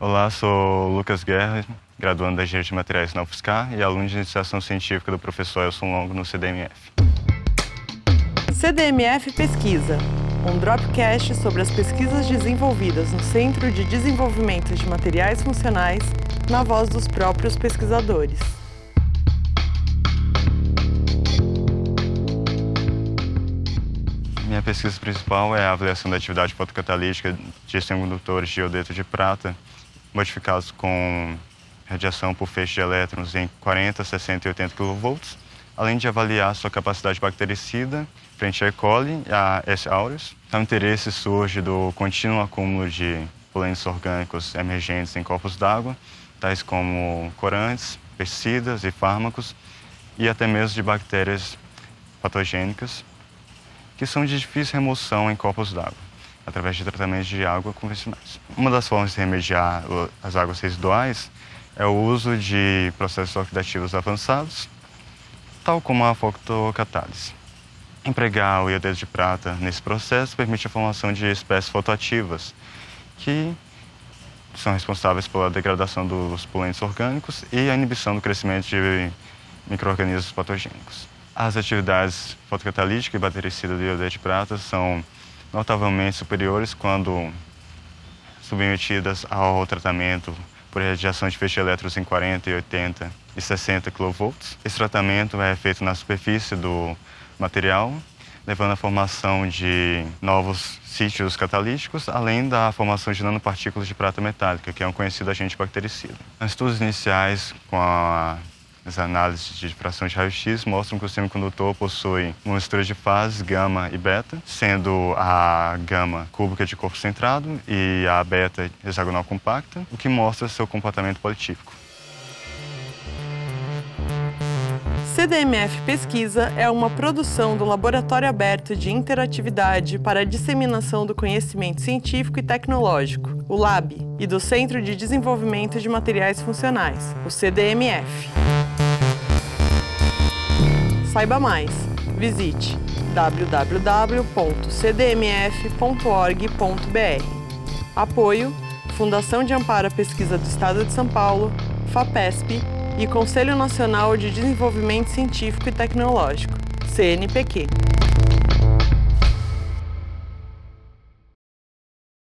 Olá, sou Lucas Guerra, graduando da Engenharia de Materiais na UFSCar e aluno de Iniciação Científica do professor Elson Longo no CDMF. CDMF Pesquisa, um dropcast sobre as pesquisas desenvolvidas no Centro de Desenvolvimento de Materiais Funcionais, na voz dos próprios pesquisadores. Minha pesquisa principal é a avaliação da atividade fotocatalítica de semicondutores de iodeto de prata modificados com radiação por feixe de elétrons em 40, 60 e 80 kV, além de avaliar sua capacidade bactericida frente a E. coli e a S. aureus. Então, o interesse surge do contínuo acúmulo de poluentes orgânicos emergentes em corpos d'água, tais como corantes, pesticidas e fármacos, e até mesmo de bactérias patogênicas, que são de difícil remoção em corpos d'água através de tratamentos de água convencionais. Uma das formas de remediar as águas residuais é o uso de processos oxidativos avançados, tal como a fotocatálise. Empregar o iodeto de prata nesse processo permite a formação de espécies fotoativas, que são responsáveis pela degradação dos poluentes orgânicos e a inibição do crescimento de micro-organismos patogênicos. As atividades fotocatalítica e batericida do iodeto de prata são notavelmente superiores quando submetidas ao tratamento por radiação de feixe elétrons em 40, 80 e 60 kV. Esse tratamento é feito na superfície do material, levando à formação de novos sítios catalíticos, além da formação de nanopartículas de prata metálica, que é um conhecido agente bactericida. Os estudos iniciais com a as análises de difração de raio-x mostram que o semicondutor possui uma mistura de fases gama e beta, sendo a gama cúbica de corpo centrado e a beta hexagonal compacta, o que mostra seu comportamento politípico. CDMF Pesquisa é uma produção do Laboratório Aberto de Interatividade para a Disseminação do Conhecimento Científico e Tecnológico, o LAB, e do Centro de Desenvolvimento de Materiais Funcionais, o CDMF. Saiba mais. Visite www.cdmf.org.br. Apoio: Fundação de Amparo à Pesquisa do Estado de São Paulo, FAPESP e Conselho Nacional de Desenvolvimento Científico e Tecnológico, CNPq.